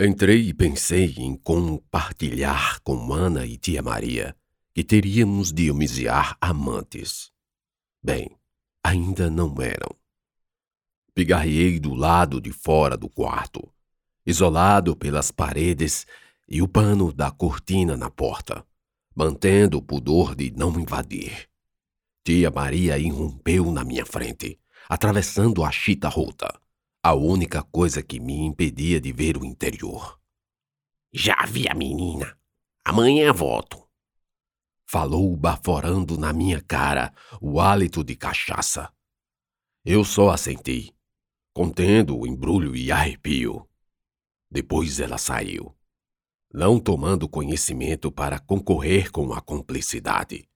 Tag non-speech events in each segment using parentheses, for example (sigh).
Entrei e pensei em compartilhar com Ana e tia Maria que teríamos de homiziar amantes. Bem, ainda não eram. Pigarriei do lado de fora do quarto, isolado pelas paredes e o pano da cortina na porta, mantendo o pudor de não invadir. Tia Maria irrompeu na minha frente, atravessando a chita rota, a única coisa que me impedia de ver o interior. Já vi a menina. Amanhã volto. Falou baforando na minha cara o hálito de cachaça. Eu só assentei, contendo o embrulho e arrepio. Depois ela saiu, não tomando conhecimento para concorrer com a cumplicidade.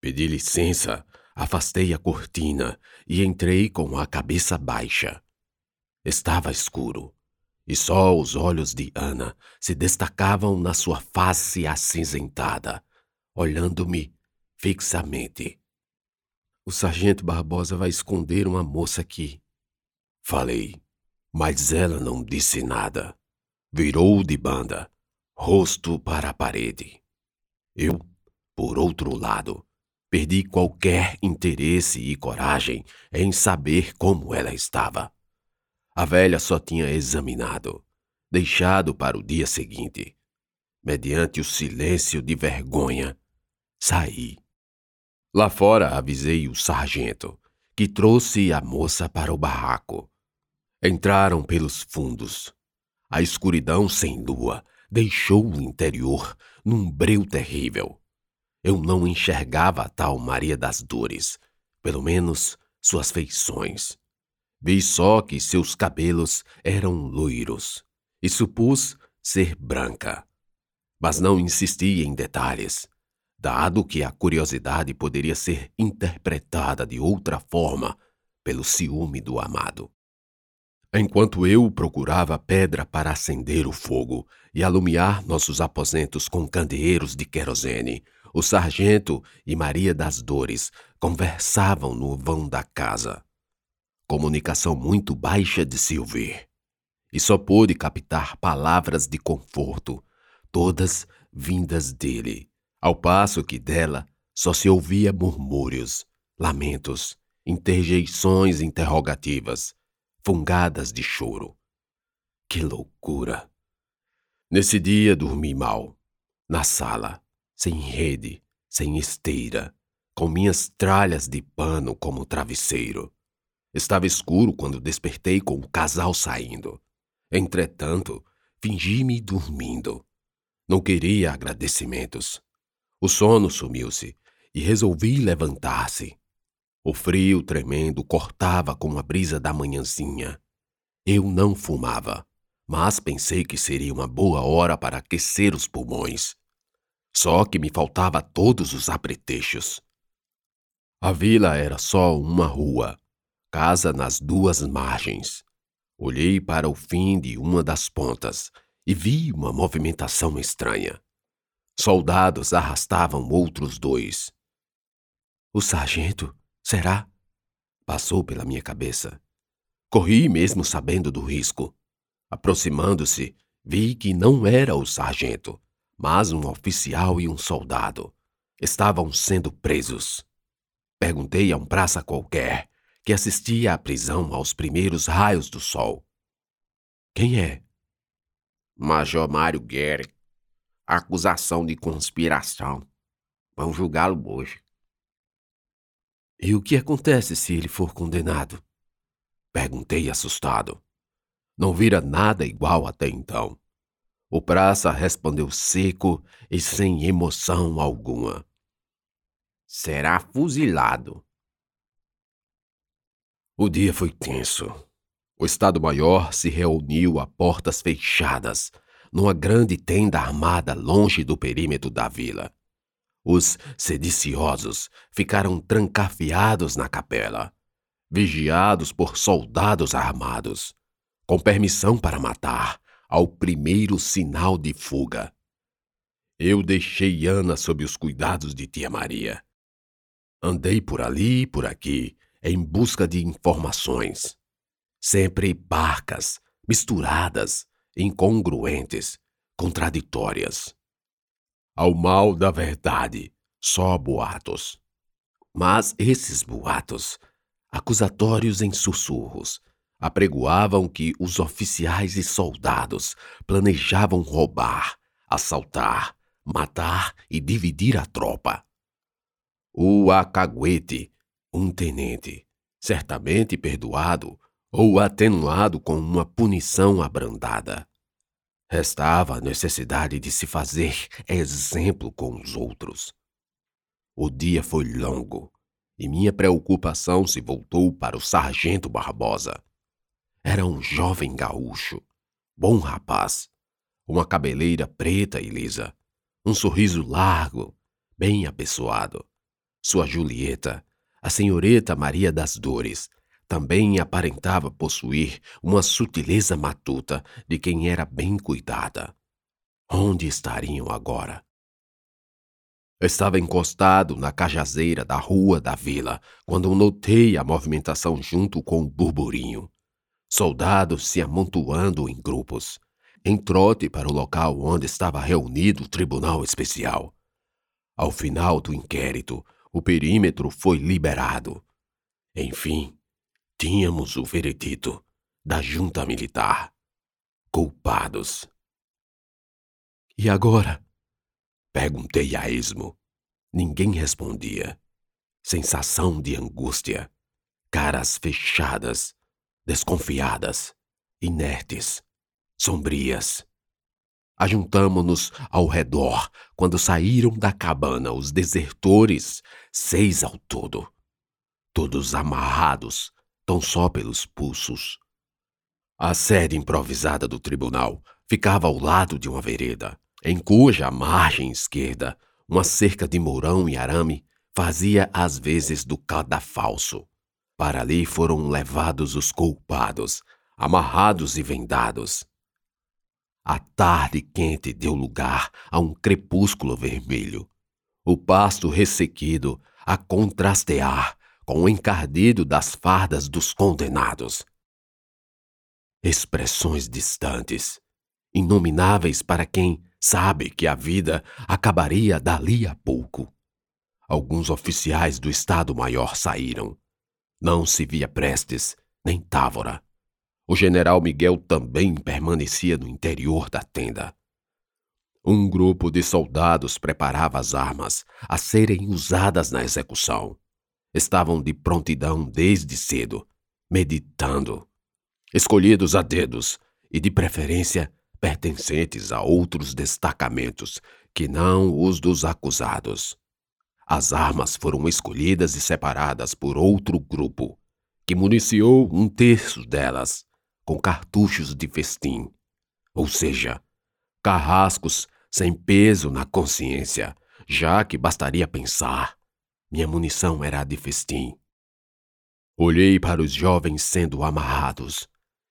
Pedi licença, afastei a cortina e entrei com a cabeça baixa. Estava escuro, e só os olhos de Ana se destacavam na sua face acinzentada, olhando-me fixamente. O sargento Barbosa vai esconder uma moça aqui, Falei, mas ela não disse nada. Virou de banda, rosto para a parede. Eu, por outro lado, perdi qualquer interesse e coragem em saber como ela estava. A velha só tinha examinado, deixado para o dia seguinte. Mediante o silêncio de vergonha, saí. Lá fora avisei o sargento, que trouxe a moça para o barraco. Entraram pelos fundos. A escuridão sem lua deixou o interior num breu terrível. Eu não enxergava a tal Maria das Dores, pelo menos suas feições. Vi só que seus cabelos eram loiros e supus ser branca. Mas não insisti em detalhes, dado que a curiosidade poderia ser interpretada de outra forma pelo ciúme do amado. Enquanto eu procurava pedra para acender o fogo e alumiar nossos aposentos com candeeiros de querosene, o sargento e Maria das Dores conversavam no vão da casa. Comunicação muito baixa de ouvir. E só pude captar palavras de conforto, todas vindas dele, ao passo que dela só se ouvia murmúrios, lamentos, interjeições interrogativas fungadas de choro. Que loucura! Nesse dia dormi mal, na sala, sem rede, sem esteira, com minhas tralhas de pano como travesseiro. Estava escuro quando despertei com o casal saindo. Entretanto, fingi-me dormindo. Não queria agradecimentos. O sono sumiu-se e resolvi levantar-se. O frio tremendo cortava com a brisa da manhãzinha. Eu não fumava, mas pensei que seria uma boa hora para aquecer os pulmões. Só que me faltava todos os apretextos. A vila era só uma rua, casa nas duas margens. Olhei para o fim de uma das pontas e vi uma movimentação estranha. Soldados arrastavam outros dois. O sargento Será? Passou pela minha cabeça. Corri mesmo sabendo do risco. Aproximando-se, vi que não era o sargento, mas um oficial e um soldado. Estavam sendo presos. Perguntei a um praça qualquer que assistia à prisão aos primeiros raios do sol. Quem é? Major Mário Guerre. Acusação de conspiração. Vão julgá-lo hoje. E o que acontece se ele for condenado? Perguntei assustado. Não vira nada igual até então. O praça respondeu seco e sem emoção alguma. Será fuzilado. O dia foi tenso. O Estado-Maior se reuniu a portas fechadas, numa grande tenda armada longe do perímetro da vila. Os sediciosos ficaram trancafiados na capela, vigiados por soldados armados, com permissão para matar ao primeiro sinal de fuga. Eu deixei Ana sob os cuidados de tia Maria. Andei por ali e por aqui em busca de informações. Sempre barcas, misturadas, incongruentes, contraditórias. Ao mal da verdade, só boatos. Mas esses boatos, acusatórios em sussurros, apregoavam que os oficiais e soldados planejavam roubar, assaltar, matar e dividir a tropa. O acaguete, um tenente, certamente perdoado ou atenuado com uma punição abrandada. Restava a necessidade de se fazer exemplo com os outros. O dia foi longo e minha preocupação se voltou para o sargento Barbosa. Era um jovem gaúcho, bom rapaz, uma cabeleira preta e lisa, um sorriso largo, bem apessoado. Sua Julieta, a senhorita Maria das Dores, também aparentava possuir uma sutileza matuta de quem era bem cuidada. Onde estariam agora? Estava encostado na cajazeira da rua da vila quando notei a movimentação junto com o burburinho. Soldados se amontoando em grupos, em trote para o local onde estava reunido o tribunal especial. Ao final do inquérito, o perímetro foi liberado. Enfim, tínhamos o veredito da junta militar. Culpados. E agora? Perguntei a esmo. Ninguém respondia. Sensação de angústia. Caras fechadas desconfiadas, inertes, sombrias. Ajuntamo-nos ao redor quando saíram da cabana os desertores, seis ao todo, todos amarrados, tão só pelos pulsos. A sede improvisada do tribunal ficava ao lado de uma vereda, em cuja margem esquerda uma cerca de mourão e arame fazia às vezes do cadafalso. Para ali foram levados os culpados, amarrados e vendados. A tarde quente deu lugar a um crepúsculo vermelho. O pasto ressequido a contrastear com o encardido das fardas dos condenados. Expressões distantes, inomináveis para quem sabe que a vida acabaria dali a pouco. Alguns oficiais do Estado-Maior saíram. Não se via Prestes, nem Távora. O general Miguel também permanecia no interior da tenda. Um grupo de soldados preparava as armas a serem usadas na execução. Estavam de prontidão desde cedo, meditando. Escolhidos a dedos e, de preferência, pertencentes a outros destacamentos que não os dos acusados. As armas foram escolhidas e separadas por outro grupo, que municiou um terço delas com cartuchos de festim, ou seja, carrascos sem peso na consciência, já que bastaria pensar. Minha munição era de festim. Olhei para os jovens sendo amarrados.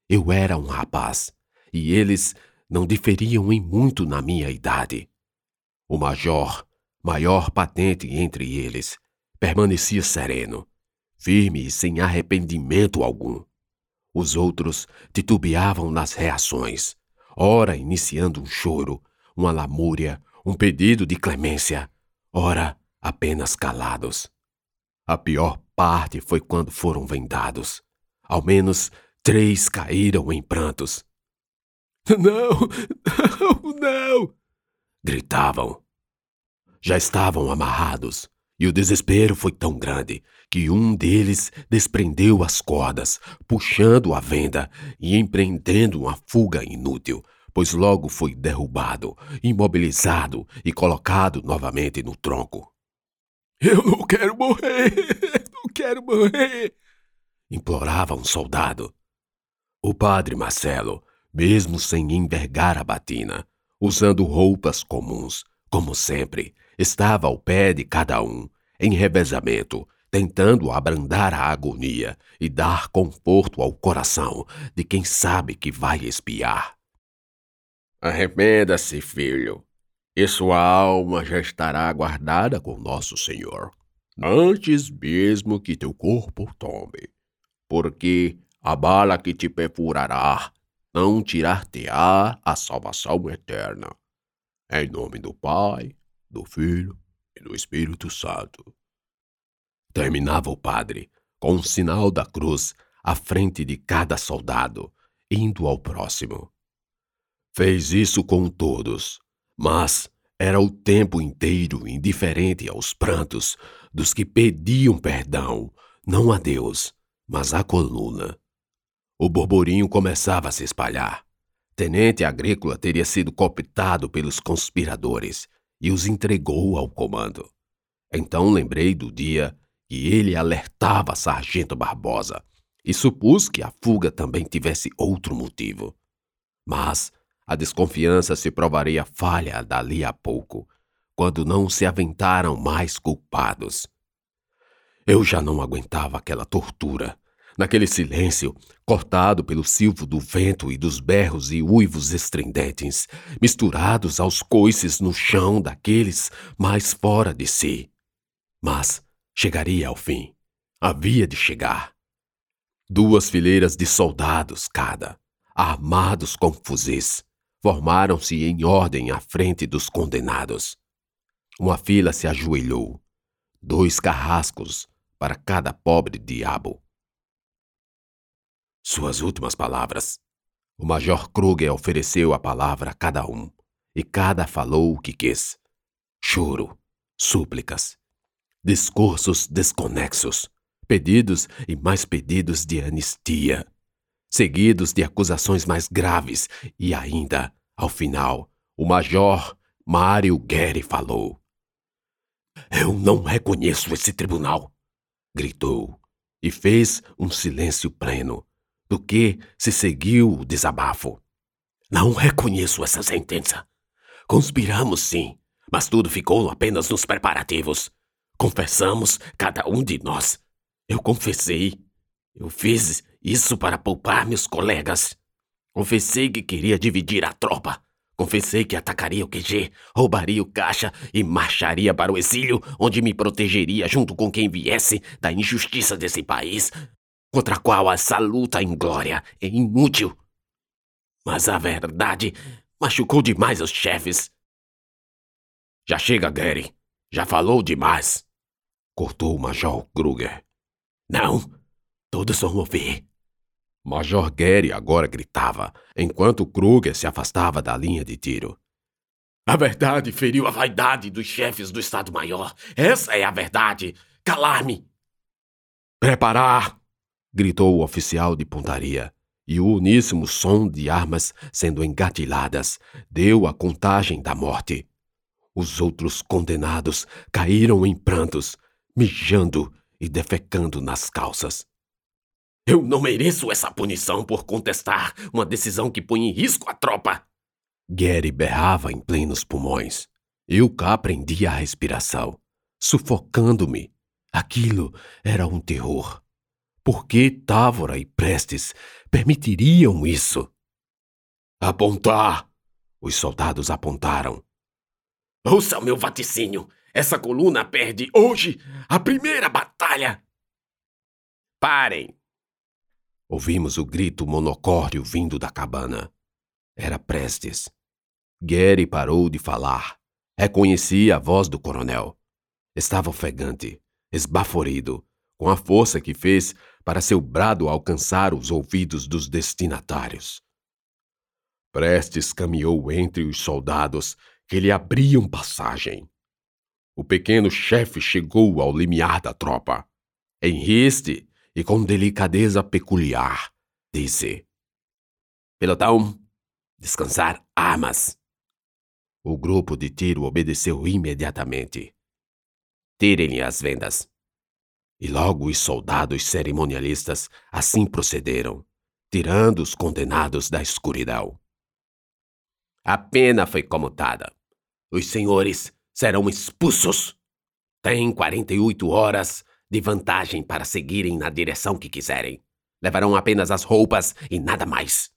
Eu era um rapaz, e eles não diferiam em muito na minha idade. O major maior patente entre eles, permanecia sereno, firme e sem arrependimento algum. Os outros titubeavam nas reações, ora iniciando um choro, uma lamúria, um pedido de clemência, ora apenas calados. A pior parte foi quando foram vendados. Ao menos três caíram em prantos. Não, não, não! gritavam já estavam amarrados, e o desespero foi tão grande que um deles desprendeu as cordas, puxando a venda e empreendendo uma fuga inútil, pois logo foi derrubado, imobilizado e colocado novamente no tronco. Eu não quero morrer! (laughs) Não quero morrer! implorava um soldado. O padre Marcelo, mesmo sem envergar a batina, usando roupas comuns, como sempre, estava ao pé de cada um, em revezamento, tentando abrandar a agonia e dar conforto ao coração de quem sabe que vai espiar. Arrependa-se, filho, e sua alma já estará guardada com nosso Senhor, antes mesmo que teu corpo tome, porque a bala que te perfurará não tirar-te-á a salvação eterna. Em nome do Pai, do Filho e do Espírito Santo. Terminava o padre, com o sinal da cruz à frente de cada soldado, indo ao próximo. Fez isso com todos, mas era o tempo inteiro indiferente aos prantos dos que pediam perdão, não a Deus, mas à coluna. O borborinho começava a se espalhar. Tenente Agrícola teria sido cooptado pelos conspiradores e os entregou ao comando. Então lembrei do dia que ele alertava Sargento Barbosa e supus que a fuga também tivesse outro motivo. Mas a desconfiança se provaria falha dali a pouco, quando não se aventaram mais culpados. Eu já não aguentava aquela tortura naquele silêncio, cortado pelo silvo do vento e dos berros e uivos estridentes, misturados aos coices no chão daqueles mais fora de si. Mas chegaria ao fim. Havia de chegar. Duas fileiras de soldados cada, armados com fuzis, formaram-se em ordem à frente dos condenados. Uma fila se ajoelhou, dois carrascos para cada pobre diabo. Suas últimas palavras. O Major Kruger ofereceu a palavra a cada um, e cada falou o que quis. Choro, súplicas, discursos desconexos, pedidos e mais pedidos de anistia, seguidos de acusações mais graves, e ainda, ao final, o Major Mário Guerri falou. Eu não reconheço esse tribunal, gritou, e fez um silêncio pleno do que se seguiu o desabafo. Não reconheço essa sentença. Conspiramos sim, mas tudo ficou apenas nos preparativos. Confessamos, cada um de nós. Eu confessei. Eu fiz isso para poupar meus colegas. Confessei que queria dividir a tropa. Confessei que atacaria o QG, roubaria o caixa e marcharia para o exílio, onde me protegeria junto com quem viesse da injustiça desse país, contra a qual essa luta inglória é inútil. Mas a verdade machucou demais os chefes. Já chega, Gary. Já falou demais. Cortou o Major Kruger. Não, todos vão ouvir. Major Gary agora gritava, enquanto Kruger se afastava da linha de tiro. A verdade feriu a vaidade dos chefes do Estado-Maior. Essa é a verdade. Calar-me. Preparar! Gritou o oficial de pontaria, e o uníssimo som de armas sendo engatilhadas deu a contagem da morte. Os outros condenados caíram em prantos, mijando e defecando nas calças. Eu não mereço essa punição por contestar uma decisão que põe em risco a tropa! Gary berrava em plenos pulmões. Eu cá prendia a respiração, sufocando-me. Aquilo era um terror. Por que Távora e Prestes permitiriam isso? Apontar! Os soldados apontaram. Ouça meu vaticínio! Essa coluna perde hoje a primeira batalha! Parem! Ouvimos o grito monocórdio vindo da cabana. Era Prestes. Gary parou de falar. Reconhecia a voz do coronel. Estava ofegante, esbaforido, com a força que fez para seu brado alcançar os ouvidos dos destinatários. Prestes caminhou entre os soldados que lhe abriam passagem. O pequeno chefe chegou ao limiar da tropa. Em riste e com delicadeza peculiar, disse: Pelotão, descansar armas. O grupo de tiro obedeceu imediatamente. Tirem-lhe as vendas. E logo os soldados cerimonialistas assim procederam, tirando os condenados da escuridão. A pena foi comutada. Os senhores serão expulsos. Têm 48 horas de vantagem para seguirem na direção que quiserem. Levarão apenas as roupas e nada mais.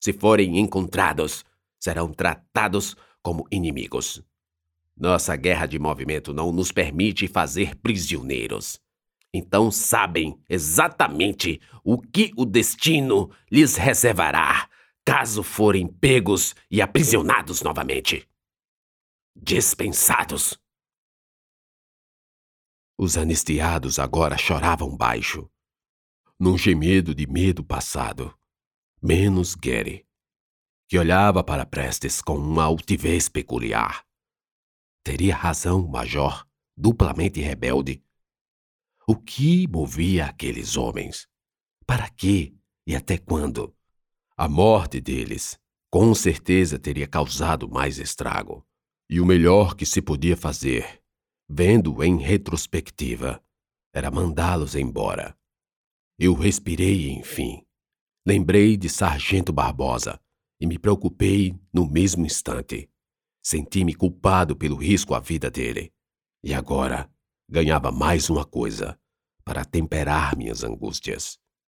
Se forem encontrados, serão tratados como inimigos. Nossa guerra de movimento não nos permite fazer prisioneiros. Então sabem exatamente o que o destino lhes reservará caso forem pegos e aprisionados novamente. Dispensados. Os anistiados agora choravam baixo, num gemido de medo passado, menos Gary, que olhava para Prestes com uma altivez peculiar. Teria razão, Major, duplamente rebelde. O que movia aqueles homens? Para quê e até quando? A morte deles com certeza teria causado mais estrago. E o melhor que se podia fazer vendo em retrospectiva, era mandá-los embora. Eu respirei, enfim. Lembrei de Sargento Barbosa e me preocupei no mesmo instante. Senti-me culpado pelo risco à vida dele. E agora ganhava mais uma coisa para temperar minhas angústias.